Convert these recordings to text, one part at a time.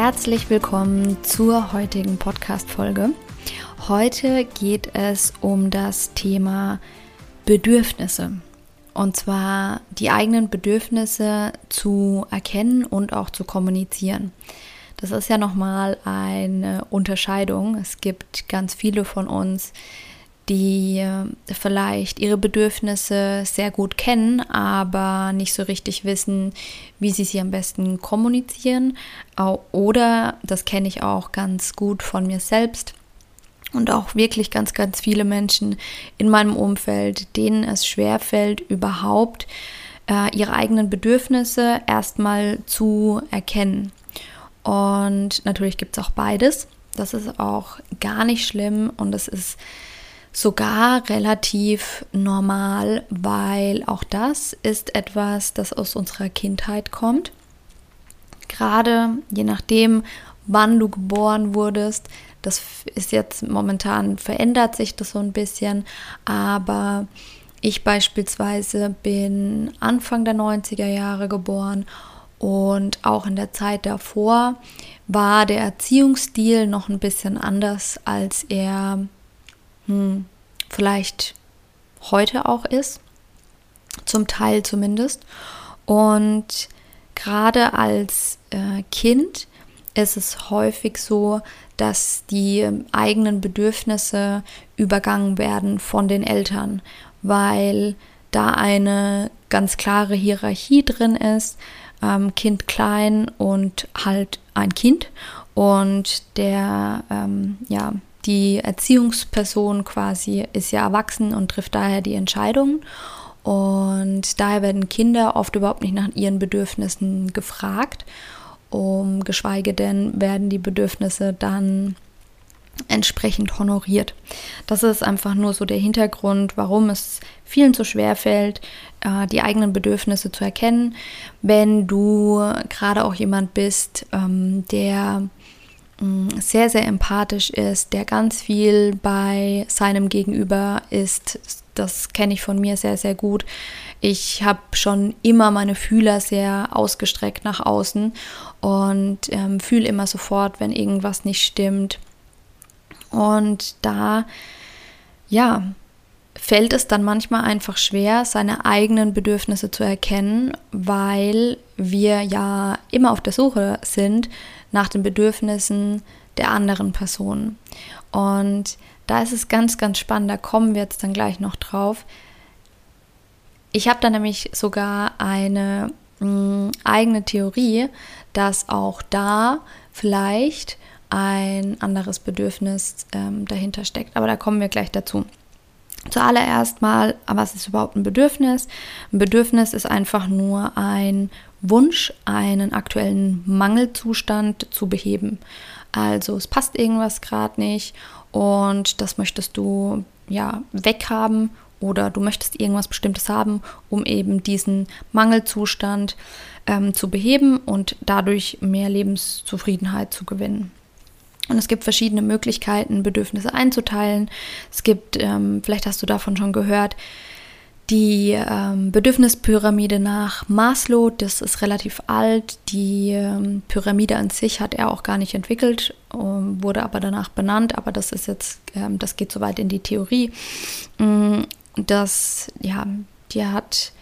Herzlich willkommen zur heutigen Podcast-Folge. Heute geht es um das Thema Bedürfnisse. Und zwar die eigenen Bedürfnisse zu erkennen und auch zu kommunizieren. Das ist ja nochmal eine Unterscheidung. Es gibt ganz viele von uns, die äh, vielleicht ihre Bedürfnisse sehr gut kennen, aber nicht so richtig wissen, wie sie sie am besten kommunizieren. Oder, das kenne ich auch ganz gut von mir selbst, und auch wirklich ganz, ganz viele Menschen in meinem Umfeld, denen es schwerfällt, überhaupt äh, ihre eigenen Bedürfnisse erstmal zu erkennen. Und natürlich gibt es auch beides. Das ist auch gar nicht schlimm und es ist sogar relativ normal, weil auch das ist etwas, das aus unserer Kindheit kommt. Gerade je nachdem, wann du geboren wurdest, das ist jetzt momentan verändert sich das so ein bisschen, aber ich beispielsweise bin Anfang der 90er Jahre geboren und auch in der Zeit davor war der Erziehungsstil noch ein bisschen anders, als er hm, vielleicht heute auch ist. Zum Teil zumindest. Und gerade als äh, Kind ist es häufig so, dass die eigenen Bedürfnisse übergangen werden von den Eltern, weil da eine ganz klare Hierarchie drin ist, ähm, Kind klein und halt ein Kind. Und der, ähm, ja, die Erziehungsperson quasi ist ja erwachsen und trifft daher die Entscheidungen. Und daher werden Kinder oft überhaupt nicht nach ihren Bedürfnissen gefragt, um geschweige denn werden die Bedürfnisse dann entsprechend honoriert. Das ist einfach nur so der Hintergrund, warum es vielen so schwer fällt, äh, die eigenen Bedürfnisse zu erkennen. Wenn du gerade auch jemand bist, ähm, der sehr, sehr empathisch ist, der ganz viel bei seinem Gegenüber ist, das kenne ich von mir sehr, sehr gut. Ich habe schon immer meine Fühler sehr ausgestreckt nach außen und ähm, fühle immer sofort, wenn irgendwas nicht stimmt und da, ja, fällt es dann manchmal einfach schwer, seine eigenen Bedürfnisse zu erkennen, weil wir ja immer auf der Suche sind nach den Bedürfnissen der anderen Personen. Und da ist es ganz, ganz spannend, da kommen wir jetzt dann gleich noch drauf. Ich habe da nämlich sogar eine mh, mm, eigene Theorie, dass auch da vielleicht ein anderes Bedürfnis ähm, dahinter steckt. Aber da kommen wir gleich dazu. Zuallererst mal, was ist überhaupt ein Bedürfnis? Ein Bedürfnis ist einfach nur ein Wunsch, einen aktuellen Mangelzustand zu beheben. Also es passt irgendwas gerade nicht und das möchtest du ja weghaben oder du möchtest irgendwas Bestimmtes haben, um eben diesen Mangelzustand ähm, zu beheben und dadurch mehr Lebenszufriedenheit zu gewinnen. Und es gibt verschiedene Möglichkeiten, Bedürfnisse einzuteilen. Es gibt, ähm, vielleicht hast du davon schon gehört, die ähm, Bedürfnispyramide nach Maslow, das ist relativ alt. Die ähm, Pyramide an sich hat er auch gar nicht entwickelt, ähm, wurde aber danach benannt. Aber das ist jetzt, ähm, das geht soweit in die Theorie. Mm, das, ja, die hat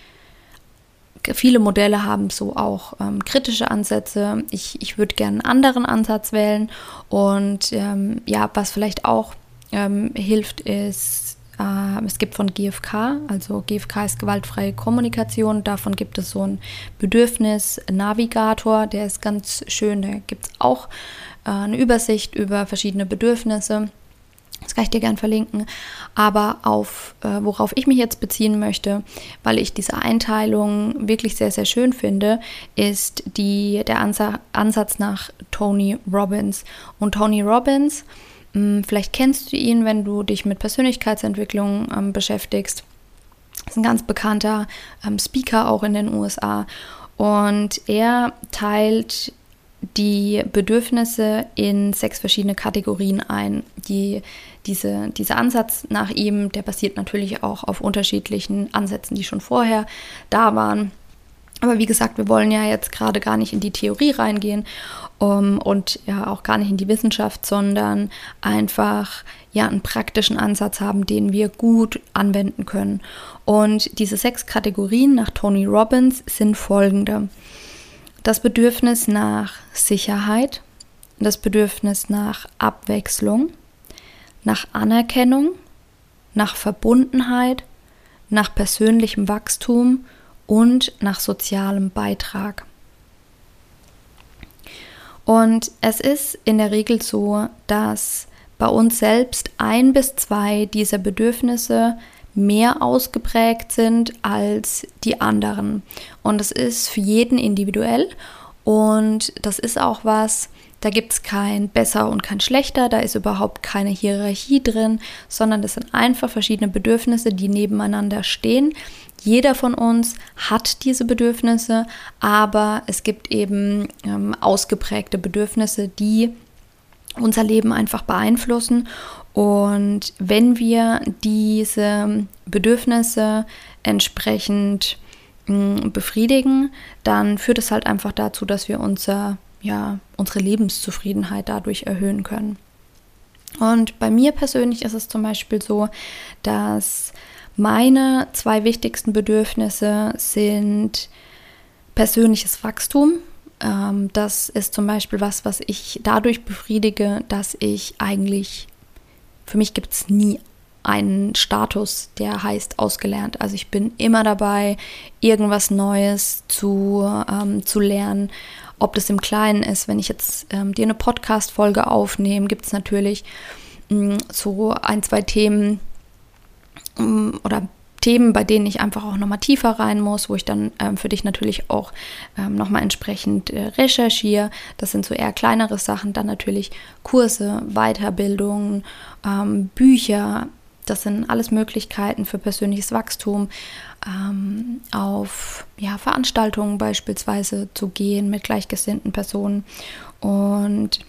viele Modelle haben so auch ähm, kritische Ansätze. Ich, ich würde gerne einen anderen Ansatz wählen. Und ähm, ja, was vielleicht auch ähm, hilft, ist, es gibt von GFK, also GFK ist gewaltfreie Kommunikation, davon gibt es so einen Bedürfnis-Navigator, der ist ganz schön, da gibt es auch äh, eine Übersicht über verschiedene Bedürfnisse. Das kann ich dir gern verlinken. Aber auf äh, worauf ich mich jetzt beziehen möchte, weil ich diese Einteilung wirklich sehr, sehr schön finde, ist die, der Ansa Ansatz nach Tony Robbins. Und Tony Robbins, vielleicht kennst du ihn, wenn du dich mit Persönlichkeitsentwicklung ähm, beschäftigst. Ist ein ganz bekannter ähm, Speaker auch in den USA. Und er teilt die Bedürfnisse in sechs verschiedene Kategorien ein. Die, diese, dieser Ansatz nach ihm, der basiert natürlich auch auf unterschiedlichen Ansätzen, die schon vorher da waren. Aber wie gesagt, wir wollen ja jetzt gerade gar nicht in die Theorie reingehen um, und ja auch gar nicht in die Wissenschaft, sondern einfach ja einen praktischen Ansatz haben, den wir gut anwenden können. Und diese sechs Kategorien nach Tony Robbins sind folgende das Bedürfnis nach Sicherheit, das Bedürfnis nach Abwechslung, nach Anerkennung, nach Verbundenheit, nach persönlichem Wachstum und nach sozialem Beitrag. Und es ist in der Regel so, dass bei uns selbst ein bis zwei dieser Bedürfnisse mehr ausgeprägt sind als die anderen. Und das ist für jeden individuell und das ist auch was, da gibt es kein besser und kein schlechter, da ist überhaupt keine Hierarchie drin, sondern das sind einfach verschiedene Bedürfnisse, die nebeneinander stehen. Jeder von uns hat diese Bedürfnisse, aber es gibt eben ähm, ausgeprägte Bedürfnisse, die unser Leben einfach beeinflussen. Und wenn wir diese Bedürfnisse entsprechend mh, mm, befriedigen, dann führt es halt einfach dazu, dass wir unser, ja, unsere Lebenszufriedenheit dadurch erhöhen können. Und bei mir persönlich ist es zum Beispiel so, dass meine zwei wichtigsten Bedürfnisse sind persönliches Wachstum ähm, das ist zum Beispiel was, was ich dadurch befriedige, dass ich eigentlich, für mich gibt es nie einen Status, der heißt ausgelernt. Also ich bin immer dabei, irgendwas Neues zu, ähm, zu lernen. Ob das im Kleinen ist, wenn ich jetzt ähm, dir eine Podcast-Folge aufnehme, gibt es natürlich mh, mm, so ein, zwei Themen mh, mm, oder Themen, bei denen ich einfach auch nochmal tiefer rein muss, wo ich dann ähm, für dich natürlich auch ähm, nochmal entsprechend äh, recherchiere. Das sind so eher kleinere Sachen. Dann natürlich Kurse, Weiterbildungen, ähm, Bücher. Das sind alles Möglichkeiten für persönliches Wachstum, ähm, auf ja, Veranstaltungen beispielsweise zu gehen mit gleichgesinnten Personen. Und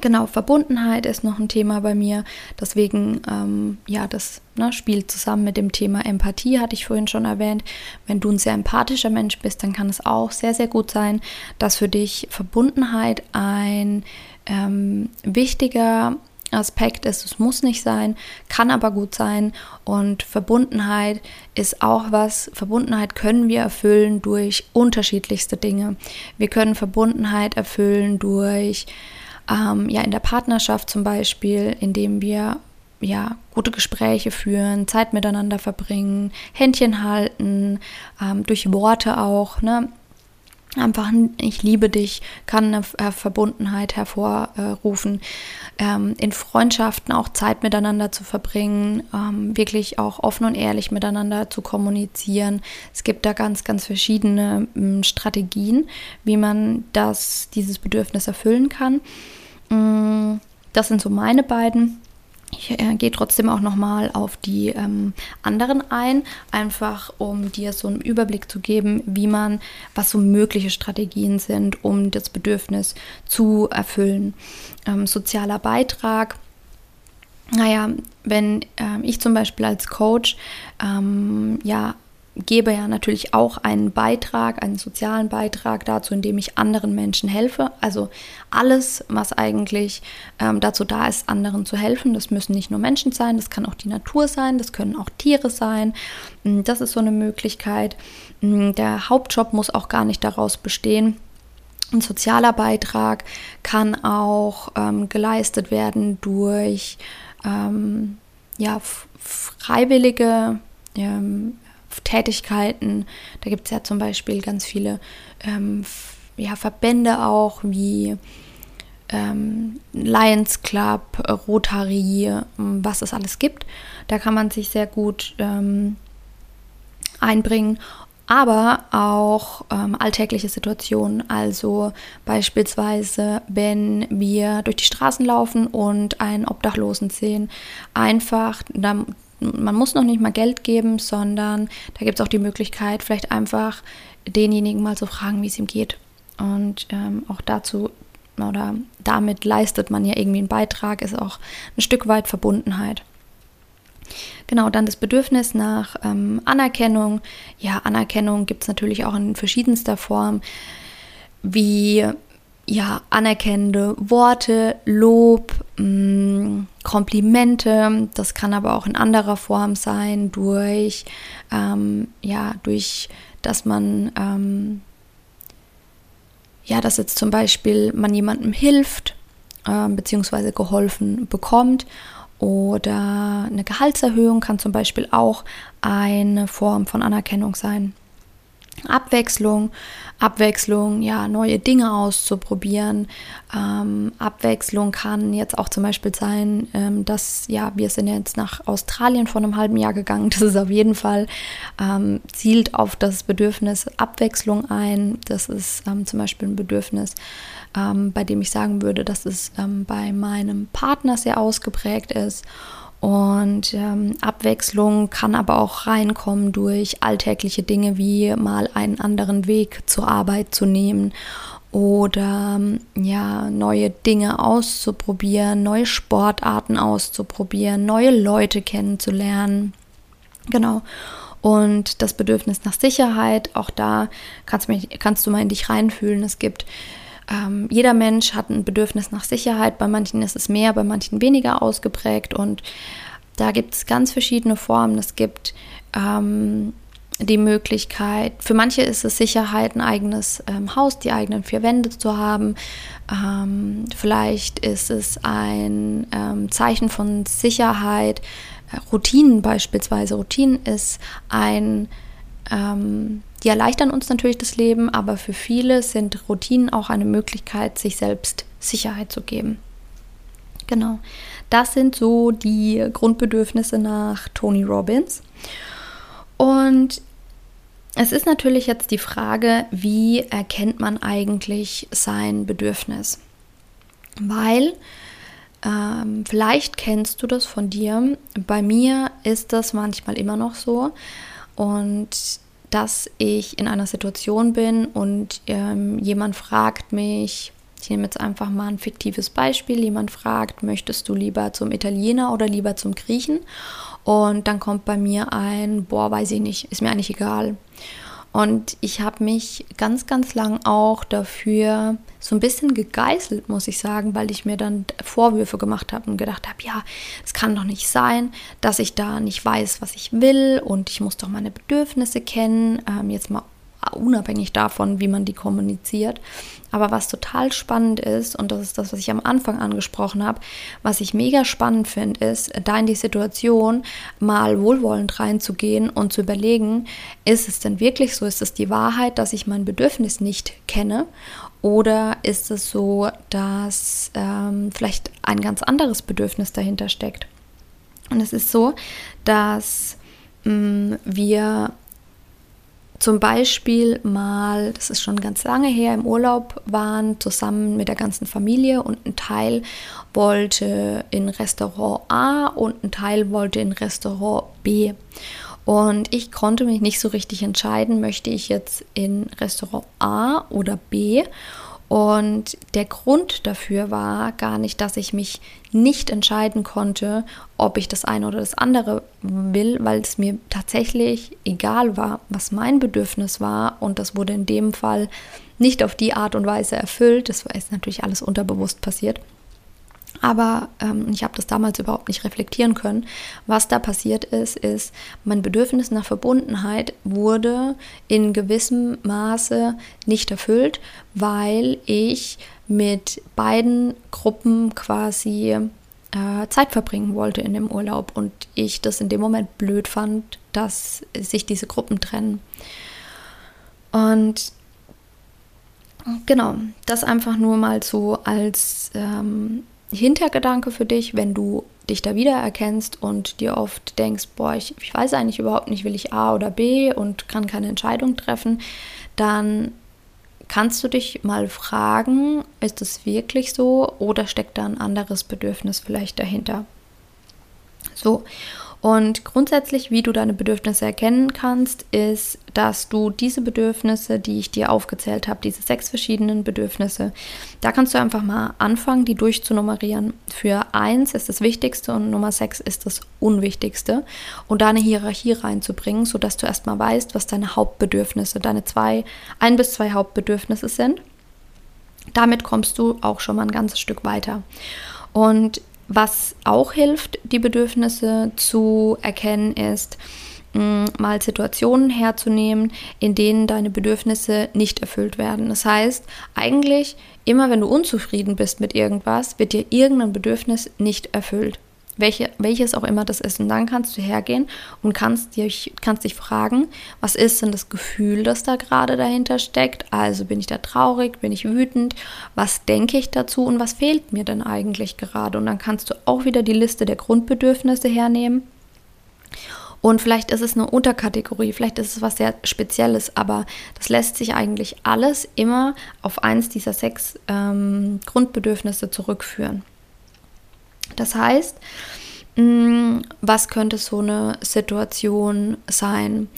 Genau, Verbundenheit ist noch ein Thema bei mir. Deswegen, ähm, ja, das ne, spielt zusammen mit dem Thema Empathie, hatte ich vorhin schon erwähnt. Wenn du ein sehr empathischer Mensch bist, dann kann es auch sehr, sehr gut sein, dass für dich Verbundenheit ein ähm, wichtiger Aspekt ist. Es muss nicht sein, kann aber gut sein. Und Verbundenheit ist auch was. Verbundenheit können wir erfüllen durch unterschiedlichste Dinge. Wir können Verbundenheit erfüllen durch ähm, ja in der Partnerschaft zum Beispiel, indem wir ja, gute Gespräche führen, Zeit miteinander verbringen, Händchen halten, ähm, durch Worte auch, ne? Einfach ein Ich liebe dich kann eine Verbundenheit hervorrufen. Ähm, in Freundschaften auch Zeit miteinander zu verbringen, ähm, wirklich auch offen und ehrlich miteinander zu kommunizieren. Es gibt da ganz, ganz verschiedene ähm, Strategien, wie man das, dieses Bedürfnis erfüllen kann. Mm, das sind so meine beiden. Ich äh, gehe trotzdem auch nochmal auf die ähm, anderen ein, einfach um dir so einen Überblick zu geben, wie man, was so mögliche Strategien sind, um das Bedürfnis zu erfüllen. Ähm, sozialer Beitrag. Naja, wenn äh, ich zum Beispiel als Coach ähm, ja gebe ja natürlich auch einen Beitrag, einen sozialen Beitrag dazu, indem ich anderen Menschen helfe. Also alles, was eigentlich ähm, dazu da ist, anderen zu helfen. Das müssen nicht nur Menschen sein, das kann auch die Natur sein, das können auch Tiere sein. Mm, das ist so eine Möglichkeit. Mm, der Hauptjob muss auch gar nicht daraus bestehen. Ein sozialer Beitrag kann auch ähm, geleistet werden durch ähm, ja, freiwillige ähm, Tätigkeiten. Da gibt es ja zum Beispiel ganz viele ähm, ja, Verbände auch, wie ähm, Lions Club, Rotary, was es alles gibt. Da kann man sich sehr gut ähm, einbringen aber auch ähm, alltägliche Situationen. Also beispielsweise, wenn wir durch die Straßen laufen und einen Obdachlosen sehen, einfach, da, man muss noch nicht mal Geld geben, sondern da gibt es auch die Möglichkeit, vielleicht einfach denjenigen mal zu fragen, wie es ihm geht. Und ähm, auch dazu oder damit leistet man ja irgendwie einen Beitrag, ist auch ein Stück weit Verbundenheit. Genau, dann das Bedürfnis nach ähm, Anerkennung. Ja, Anerkennung gibt es natürlich auch in verschiedenster Form, wie ja, anerkennende Worte, Lob, mh, mm, Komplimente. Das kann aber auch in anderer Form sein, durch, ähm, ja, durch, dass man, ähm, ja, dass jetzt zum Beispiel man jemandem hilft, äh, beziehungsweise geholfen bekommt oder eine Gehaltserhöhung kann zum Beispiel auch eine Form von Anerkennung sein. Abwechslung, Abwechslung, ja, neue Dinge auszuprobieren. Ähm, Abwechslung kann jetzt auch zum Beispiel sein, ähm, dass, ja, wir sind jetzt nach Australien vor einem halben Jahr gegangen. Das ist auf jeden Fall, ähm, zielt auf das Bedürfnis Abwechslung ein. Das ist ähm, zum Beispiel ein Bedürfnis, ähm, bei dem ich sagen würde, dass es ähm, bei meinem Partner sehr ausgeprägt ist. Und ähm, Abwechslung kann aber auch reinkommen durch alltägliche Dinge wie mal einen anderen Weg zur Arbeit zu nehmen oder ja, neue Dinge auszuprobieren, neue Sportarten auszuprobieren, neue Leute kennenzulernen. Genau. Und das Bedürfnis nach Sicherheit, auch da kannst, mich, kannst du mal in dich reinfühlen. Es gibt ähm, jeder Mensch hat ein Bedürfnis nach Sicherheit. Bei manchen ist es mehr, bei manchen weniger ausgeprägt. Und da gibt es ganz verschiedene Formen. Es gibt ähm, die Möglichkeit, für manche ist es Sicherheit, ein eigenes ähm, Haus, die eigenen vier Wände zu haben. Ähm, vielleicht ist es ein ähm, Zeichen von Sicherheit, äh, Routinen beispielsweise. Routinen ist ein ähm, die erleichtern uns natürlich das Leben, aber für viele sind Routinen auch eine Möglichkeit, sich selbst Sicherheit zu geben. Genau, das sind so die Grundbedürfnisse nach Tony Robbins. Und es ist natürlich jetzt die Frage, wie erkennt man eigentlich sein Bedürfnis? Weil ähm, vielleicht kennst du das von dir. Bei mir ist das manchmal immer noch so. Und dass ich in einer Situation bin und ähm, jemand fragt mich, ich nehme jetzt einfach mal ein fiktives Beispiel, jemand fragt, möchtest du lieber zum Italiener oder lieber zum Griechen? Und dann kommt bei mir ein, boah, weiß ich nicht, ist mir eigentlich egal. Und ich habe mich ganz, ganz lang auch dafür so ein bisschen gegeißelt, muss ich sagen, weil ich mir dann Vorwürfe gemacht habe und gedacht habe, ja, es kann doch nicht sein, dass ich da nicht weiß, was ich will und ich muss doch meine Bedürfnisse kennen. Ähm, jetzt mal unabhängig davon, wie man die kommuniziert. Aber was total spannend ist, und das ist das, was ich am Anfang angesprochen habe, was ich mega spannend finde, ist, da in die Situation mal wohlwollend reinzugehen und zu überlegen, ist es denn wirklich so, ist es die Wahrheit, dass ich mein Bedürfnis nicht kenne? Oder ist es so, dass ähm, vielleicht ein ganz anderes Bedürfnis dahinter steckt? Und es ist so, dass mh, mm, wir zum Beispiel mal, das ist schon ganz lange her, im Urlaub waren, zusammen mit der ganzen Familie und ein Teil wollte in Restaurant A und ein Teil wollte in Restaurant B. Und ich konnte mich nicht so richtig entscheiden, möchte ich jetzt in Restaurant A oder B. Und der Grund dafür war gar nicht, dass ich mich nicht entscheiden konnte, ob ich das eine oder das andere will, weil es mir tatsächlich egal war, was mein Bedürfnis war. Und das wurde in dem Fall nicht auf die Art und Weise erfüllt. Das ist natürlich alles unterbewusst passiert. Aber ähm, ich habe das damals überhaupt nicht reflektieren können. Was da passiert ist, ist, mein Bedürfnis nach Verbundenheit wurde in gewissem Maße nicht erfüllt, weil ich mit beiden Gruppen quasi äh, Zeit verbringen wollte in dem Urlaub und ich das in dem Moment blöd fand, dass sich diese Gruppen trennen. Und Genau, das einfach nur mal so als ähm, Hintergedanke für dich, wenn du dich da wiedererkennst und dir oft denkst, boah, ich, ich weiß eigentlich überhaupt nicht, will ich A oder B und kann keine Entscheidung treffen, dann kannst du dich mal fragen, ist es wirklich so oder steckt da ein anderes Bedürfnis vielleicht dahinter? So, und grundsätzlich, wie du deine Bedürfnisse erkennen kannst, ist, dass du diese Bedürfnisse, die ich dir aufgezählt habe, diese sechs verschiedenen Bedürfnisse, da kannst du einfach mal anfangen, die durchzunummerieren. Für eins ist das Wichtigste und Nummer sechs ist das Unwichtigste. Und da eine Hierarchie reinzubringen, sodass du erstmal weißt, was deine Hauptbedürfnisse, deine zwei, ein bis zwei Hauptbedürfnisse sind. Damit kommst du auch schon mal ein ganzes Stück weiter. Und was auch hilft, die Bedürfnisse zu erkennen, ist, mm, mal Situationen herzunehmen, in denen deine Bedürfnisse nicht erfüllt werden. Das heißt, eigentlich immer wenn du unzufrieden bist mit irgendwas, wird dir irgendein Bedürfnis nicht erfüllt welche, welches auch immer das ist. Und dann kannst du hergehen und kannst dich, kannst dich fragen, was ist denn das Gefühl, das da gerade dahinter steckt? Also bin ich da traurig, bin ich wütend, was denke ich dazu und was fehlt mir denn eigentlich gerade? Und dann kannst du auch wieder die Liste der Grundbedürfnisse hernehmen. Und vielleicht ist es eine Unterkategorie, vielleicht ist es was sehr Spezielles, aber das lässt sich eigentlich alles immer auf eins dieser sechs ähm, Grundbedürfnisse zurückführen. Das heißt, mm, was könnte so eine Situation sein?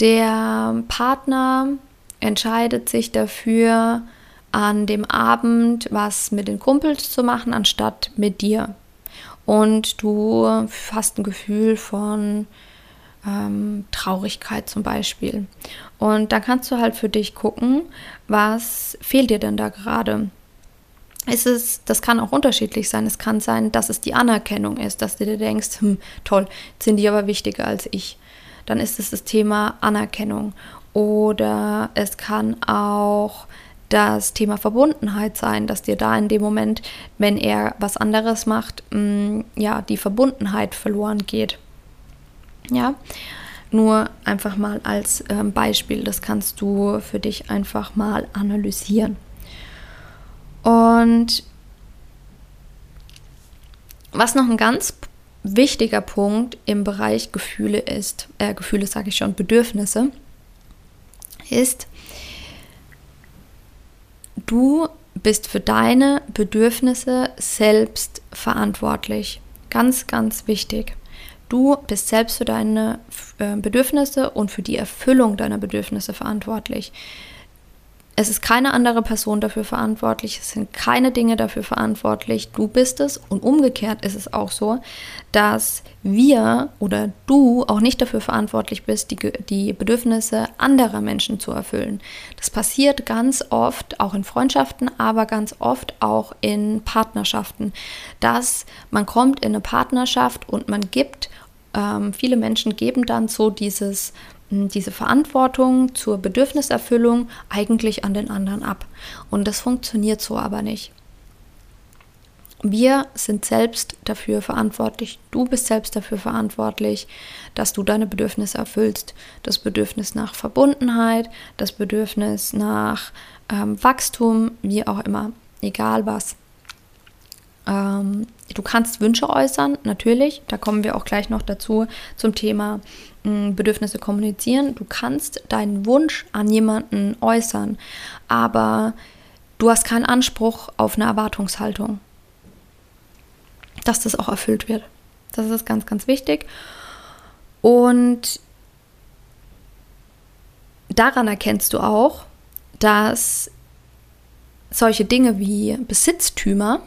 Der Partner entscheidet sich dafür, an dem Abend was mit den Kumpels zu machen, anstatt mit dir. Und du hast ein Gefühl von ähm, Traurigkeit zum Beispiel. Und dann kannst du halt für dich gucken, was fehlt dir denn da gerade? Ist es, das kann auch unterschiedlich sein. Es kann sein, dass es die Anerkennung ist, dass du dir denkst, hm, toll, sind die aber wichtiger als ich. Dann ist es das Thema Anerkennung. Oder es kann auch das Thema Verbundenheit sein, dass dir da in dem Moment, wenn er was anderes macht, mh, hm, ja, die Verbundenheit verloren geht. Ja, nur einfach mal als ähm, Beispiel, das kannst du für dich einfach mal analysieren. Und was noch ein ganz wichtiger Punkt im Bereich Gefühle ist, äh, Gefühle sage ich schon, Bedürfnisse, ist, du bist für deine Bedürfnisse selbst verantwortlich. Ganz, ganz wichtig. Du bist selbst für deine äh, Bedürfnisse und für die Erfüllung deiner Bedürfnisse verantwortlich. Es ist keine andere Person dafür verantwortlich, es sind keine Dinge dafür verantwortlich, du bist es und umgekehrt ist es auch so, dass wir oder du auch nicht dafür verantwortlich bist, die, die Bedürfnisse anderer Menschen zu erfüllen. Das passiert ganz oft auch in Freundschaften, aber ganz oft auch in Partnerschaften, dass man kommt in eine Partnerschaft und man gibt, ähm, viele Menschen geben dann so dieses diese Verantwortung zur Bedürfniserfüllung eigentlich an den anderen ab. Und das funktioniert so aber nicht. Wir sind selbst dafür verantwortlich, du bist selbst dafür verantwortlich, dass du deine Bedürfnisse erfüllst. Das Bedürfnis nach Verbundenheit, das Bedürfnis nach ähm, Wachstum, wie auch immer, egal was. Ähm, du kannst Wünsche äußern, natürlich, da kommen wir auch gleich noch dazu zum Thema Bedürfnisse kommunizieren. Du kannst deinen Wunsch an jemanden äußern, aber du hast keinen Anspruch auf eine Erwartungshaltung, dass das auch erfüllt wird. Das ist ganz, ganz wichtig. Und daran erkennst du auch, dass solche Dinge wie Besitztümer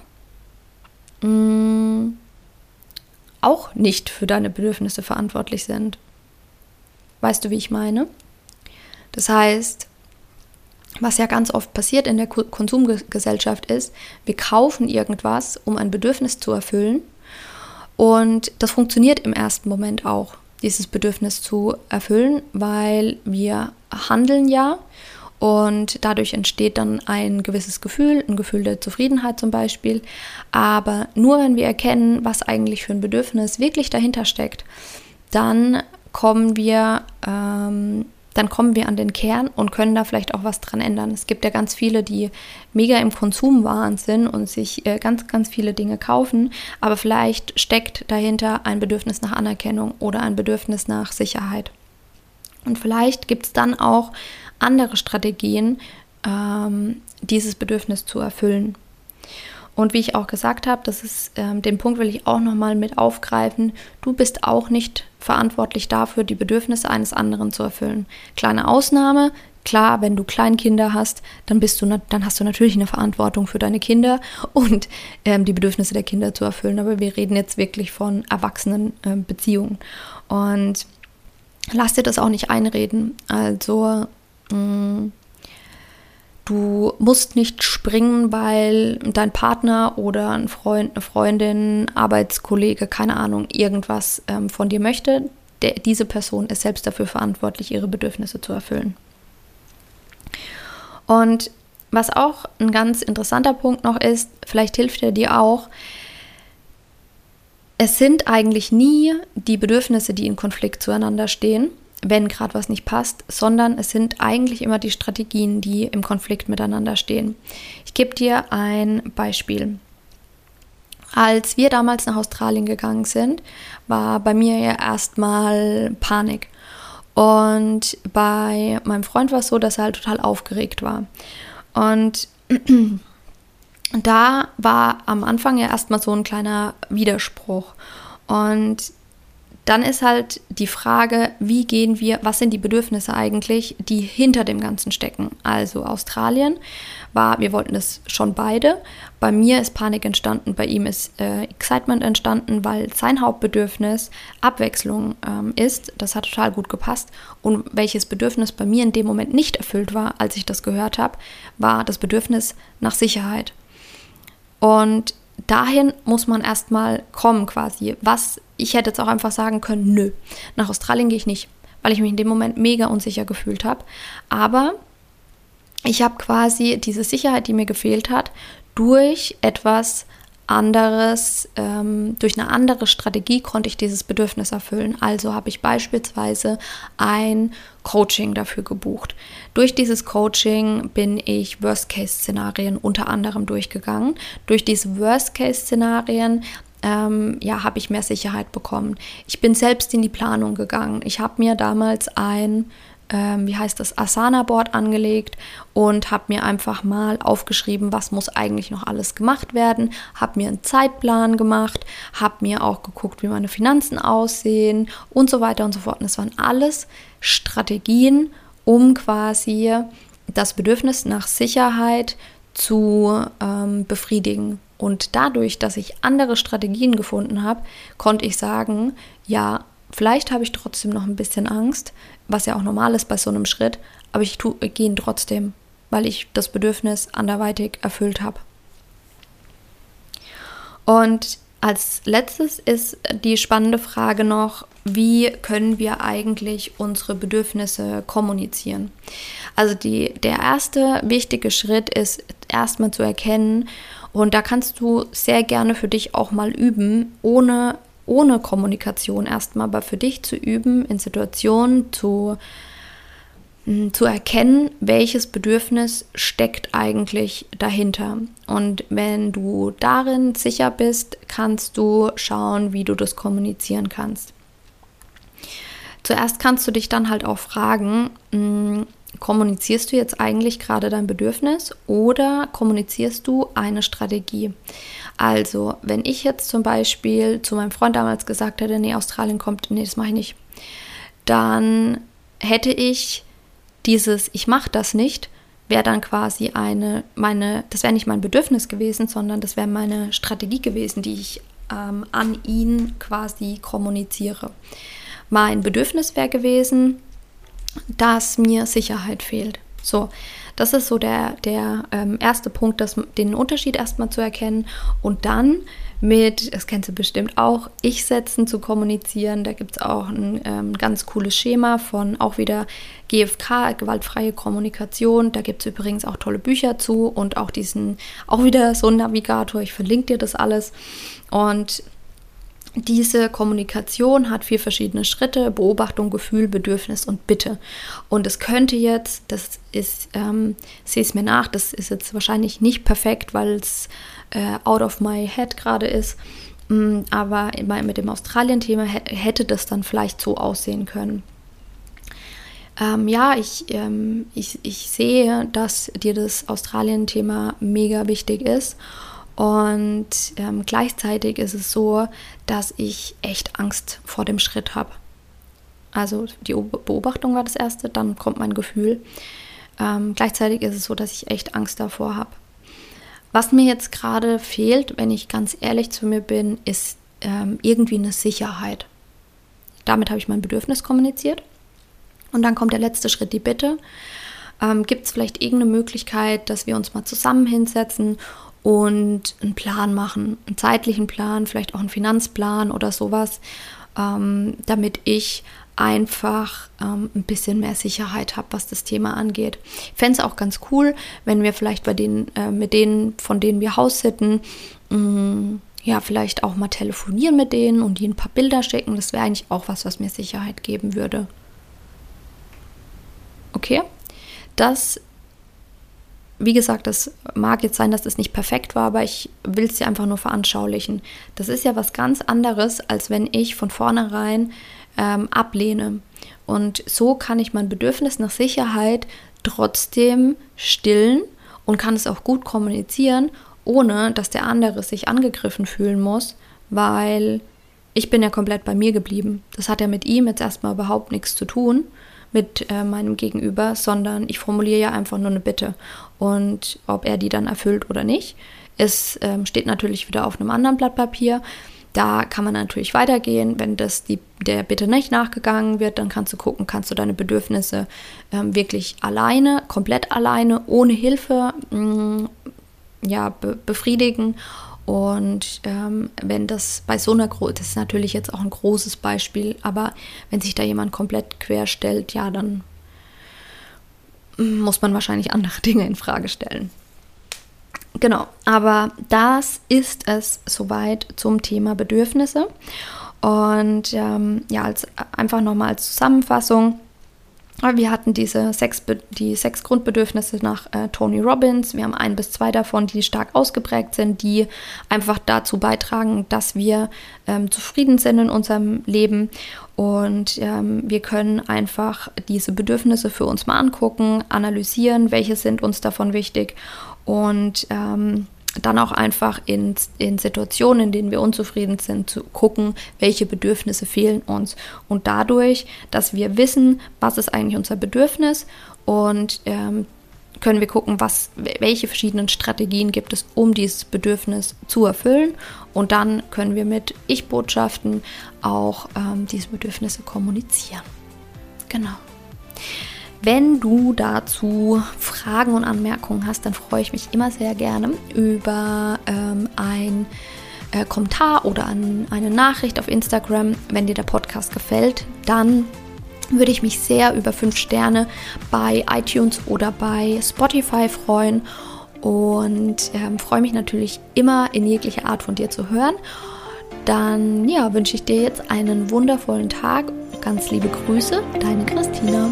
mh, auch nicht für deine Bedürfnisse verantwortlich sind. Weißt du, wie ich meine? Das heißt, was ja ganz oft passiert in der Konsumgesellschaft ist, wir kaufen irgendwas, um ein Bedürfnis zu erfüllen. Und das funktioniert im ersten Moment auch, dieses Bedürfnis zu erfüllen, weil wir handeln ja und dadurch entsteht dann ein gewisses Gefühl, ein Gefühl der Zufriedenheit zum Beispiel. Aber nur wenn wir erkennen, was eigentlich für ein Bedürfnis wirklich dahinter steckt, dann kommen wir ähm, dann kommen wir an den Kern und können da vielleicht auch was dran ändern. Es gibt ja ganz viele, die mega im Konsumwahn sind und sich äh, ganz, ganz viele Dinge kaufen, aber vielleicht steckt dahinter ein Bedürfnis nach Anerkennung oder ein Bedürfnis nach Sicherheit. Und vielleicht gibt es dann auch andere Strategien, ähm, dieses Bedürfnis zu erfüllen. Und wie ich auch gesagt habe, das ist, ähm, den Punkt will ich auch nochmal mit aufgreifen. Du bist auch nicht verantwortlich dafür, die Bedürfnisse eines anderen zu erfüllen. Kleine Ausnahme, klar, wenn du Kleinkinder hast, dann bist du, dann hast du natürlich eine Verantwortung für deine Kinder und ähm, die Bedürfnisse der Kinder zu erfüllen. Aber wir reden jetzt wirklich von erwachsenen äh, Beziehungen. Und lass dir das auch nicht einreden. Also Du musst nicht springen, weil dein Partner oder ein Freund, eine Freundin, Arbeitskollege, keine Ahnung, irgendwas ähm, von dir möchte. Der, diese Person ist selbst dafür verantwortlich, ihre Bedürfnisse zu erfüllen. Und was auch ein ganz interessanter Punkt noch ist, vielleicht hilft er dir auch, es sind eigentlich nie die Bedürfnisse, die in Konflikt zueinander stehen, wenn gerade was nicht passt, sondern es sind eigentlich immer die Strategien, die im Konflikt miteinander stehen. Ich gebe dir ein Beispiel. Als wir damals nach Australien gegangen sind, war bei mir ja erstmal Panik. Und bei meinem Freund war es so, dass er halt total aufgeregt war. Und da war am Anfang ja erstmal so ein kleiner Widerspruch. Und dann ist halt die Frage, wie gehen wir, was sind die Bedürfnisse eigentlich, die hinter dem Ganzen stecken. Also Australien war, wir wollten es schon beide. Bei mir ist Panik entstanden, bei ihm ist äh, Excitement entstanden, weil sein Hauptbedürfnis Abwechslung ähm, ist. Das hat total gut gepasst. Und welches Bedürfnis bei mir in dem Moment nicht erfüllt war, als ich das gehört habe, war das Bedürfnis nach Sicherheit. Und dahin muss man erstmal kommen quasi. Was ich hätte jetzt auch einfach sagen können, nö, nach Australien gehe ich nicht, weil ich mich in dem Moment mega unsicher gefühlt habe. Aber ich habe quasi diese Sicherheit, die mir gefehlt hat, durch etwas anderes, ähm, durch eine andere Strategie konnte ich dieses Bedürfnis erfüllen. Also habe ich beispielsweise ein Coaching dafür gebucht. Durch dieses Coaching bin ich Worst-Case-Szenarien unter anderem durchgegangen. Durch diese Worst-Case-Szenarien ähm, ja, habe ich mehr Sicherheit bekommen. Ich bin selbst in die Planung gegangen. Ich habe mir damals ein ähm, wie heißt das, Asana-Board angelegt und habe mir einfach mal aufgeschrieben, was muss eigentlich noch alles gemacht werden, habe mir einen Zeitplan gemacht, habe mir auch geguckt, wie meine Finanzen aussehen und so weiter und so fort. Und das waren alles Strategien, um quasi das Bedürfnis nach Sicherheit zu ähm, befriedigen. Und dadurch, dass ich andere Strategien gefunden habe, konnte ich sagen, ja, Vielleicht habe ich trotzdem noch ein bisschen Angst, was ja auch normal ist bei so einem Schritt, aber ich, ich gehe ihn trotzdem, weil ich das Bedürfnis anderweitig erfüllt habe. Und als letztes ist die spannende Frage noch, wie können wir eigentlich unsere Bedürfnisse kommunizieren? Also die, der erste wichtige Schritt ist erstmal zu erkennen, und da kannst du sehr gerne für dich auch mal üben, ohne ohne Kommunikation erstmal, aber für dich zu üben, in Situationen zu, hm, zu erkennen, welches Bedürfnis steckt eigentlich dahinter. Und wenn du darin sicher bist, kannst du schauen, wie du das kommunizieren kannst. Zuerst kannst du dich dann halt auch fragen, hm, kommunizierst du jetzt eigentlich gerade dein Bedürfnis oder kommunizierst du eine Strategie? Also, wenn ich jetzt zum Beispiel zu meinem Freund damals gesagt hätte, nee, Australien kommt, nee, das mache ich nicht, dann hätte ich dieses, ich mache das nicht, wäre dann quasi eine, meine, das wäre nicht mein Bedürfnis gewesen, sondern das wäre meine Strategie gewesen, die ich ähm, an ihn quasi kommuniziere. Mein Bedürfnis wäre gewesen, dass mir Sicherheit fehlt. So, das ist so der, der ähm, erste Punkt, das, den Unterschied erstmal zu erkennen und dann mit, das kennst du bestimmt auch, Ich-Sätzen zu kommunizieren. Da gibt es auch ein ähm, ganz cooles Schema von auch wieder GFK, gewaltfreie Kommunikation. Da gibt es übrigens auch tolle Bücher zu und auch diesen, auch wieder so ein Navigator. Ich verlinke dir das alles. Und diese Kommunikation hat vier verschiedene Schritte: Beobachtung, Gefühl, Bedürfnis und Bitte. Und es könnte jetzt, das ist, ähm, sehe es mir nach, das ist jetzt wahrscheinlich nicht perfekt, weil es äh, out of my head gerade ist. Mm, aber mit dem Australien-Thema hätte das dann vielleicht so aussehen können. Ähm, ja, ich, ähm, ich, ich sehe, dass dir das Australien-Thema mega wichtig ist. Und ähm, gleichzeitig ist es so, dass ich echt Angst vor dem Schritt habe. Also die Beobachtung war das erste, dann kommt mein Gefühl. Ähm, gleichzeitig ist es so, dass ich echt Angst davor habe. Was mir jetzt gerade fehlt, wenn ich ganz ehrlich zu mir bin, ist ähm, irgendwie eine Sicherheit. Damit habe ich mein Bedürfnis kommuniziert. Und dann kommt der letzte Schritt, die Bitte. Ähm, Gibt es vielleicht irgendeine Möglichkeit, dass wir uns mal zusammen hinsetzen und einen Plan machen, einen zeitlichen Plan, vielleicht auch einen Finanzplan oder sowas, ähm, damit ich einfach ähm, ein bisschen mehr Sicherheit habe, was das Thema angeht. Ich fände es auch ganz cool, wenn wir vielleicht bei denen, äh, mit denen, von denen wir Haus sitten, mm, ja, vielleicht auch mal telefonieren mit denen und ihnen ein paar Bilder schicken. Das wäre eigentlich auch was, was mir Sicherheit geben würde. Okay, das wie gesagt, das mag jetzt sein, dass das nicht perfekt war, aber ich will es dir einfach nur veranschaulichen. Das ist ja was ganz anderes, als wenn ich von vornherein ähm, ablehne. Und so kann ich mein Bedürfnis nach Sicherheit trotzdem stillen und kann es auch gut kommunizieren, ohne dass der andere sich angegriffen fühlen muss, weil ich bin ja komplett bei mir geblieben. Das hat ja mit ihm jetzt erstmal überhaupt nichts zu tun mit äh, meinem Gegenüber, sondern ich formuliere ja einfach nur eine Bitte. Und ob er die dann erfüllt oder nicht, es ähm, steht natürlich wieder auf einem anderen Blatt Papier. Da kann man natürlich weitergehen. Wenn das die, der Bitte nicht nachgegangen wird, dann kannst du gucken, kannst du deine Bedürfnisse ähm, wirklich alleine, komplett alleine, ohne Hilfe mh, mm, ja, be befriedigen und ähm, wenn das bei so einer Größe, das ist natürlich jetzt auch ein großes Beispiel, aber wenn sich da jemand komplett quer stellt, ja, dann muss man wahrscheinlich andere Dinge in Frage stellen. Genau, aber das ist es soweit zum Thema Bedürfnisse. Und ähm, ja, als, einfach nochmal als Zusammenfassung wir hatten diese sechs, die sechs Grundbedürfnisse nach äh, Tony Robbins. Wir haben ein bis zwei davon, die stark ausgeprägt sind, die einfach dazu beitragen, dass wir ähm, zufrieden sind in unserem Leben. Und ähm, wir können einfach diese Bedürfnisse für uns mal angucken, analysieren, welche sind uns davon wichtig und ähm, dann auch einfach in, in Situationen, in denen wir unzufrieden sind, zu gucken, welche Bedürfnisse fehlen uns. Und dadurch, dass wir wissen, was ist eigentlich unser Bedürfnis und ähm, können wir gucken, was, welche verschiedenen Strategien gibt es, um dieses Bedürfnis zu erfüllen. Und dann können wir mit Ich-Botschaften auch ähm, diese Bedürfnisse kommunizieren. Genau. Wenn du dazu Fragen und Anmerkungen hast, dann freue ich mich immer sehr gerne über ähm, ein äh, Kommentar oder an eine Nachricht auf Instagram. Wenn dir der Podcast gefällt, dann würde ich mich sehr über 5 Sterne bei iTunes oder bei Spotify freuen und ähm, freue mich natürlich immer in jeglicher Art von dir zu hören. Dann ja, wünsche ich dir jetzt einen wundervollen Tag. Ganz liebe Grüße, deine Christina.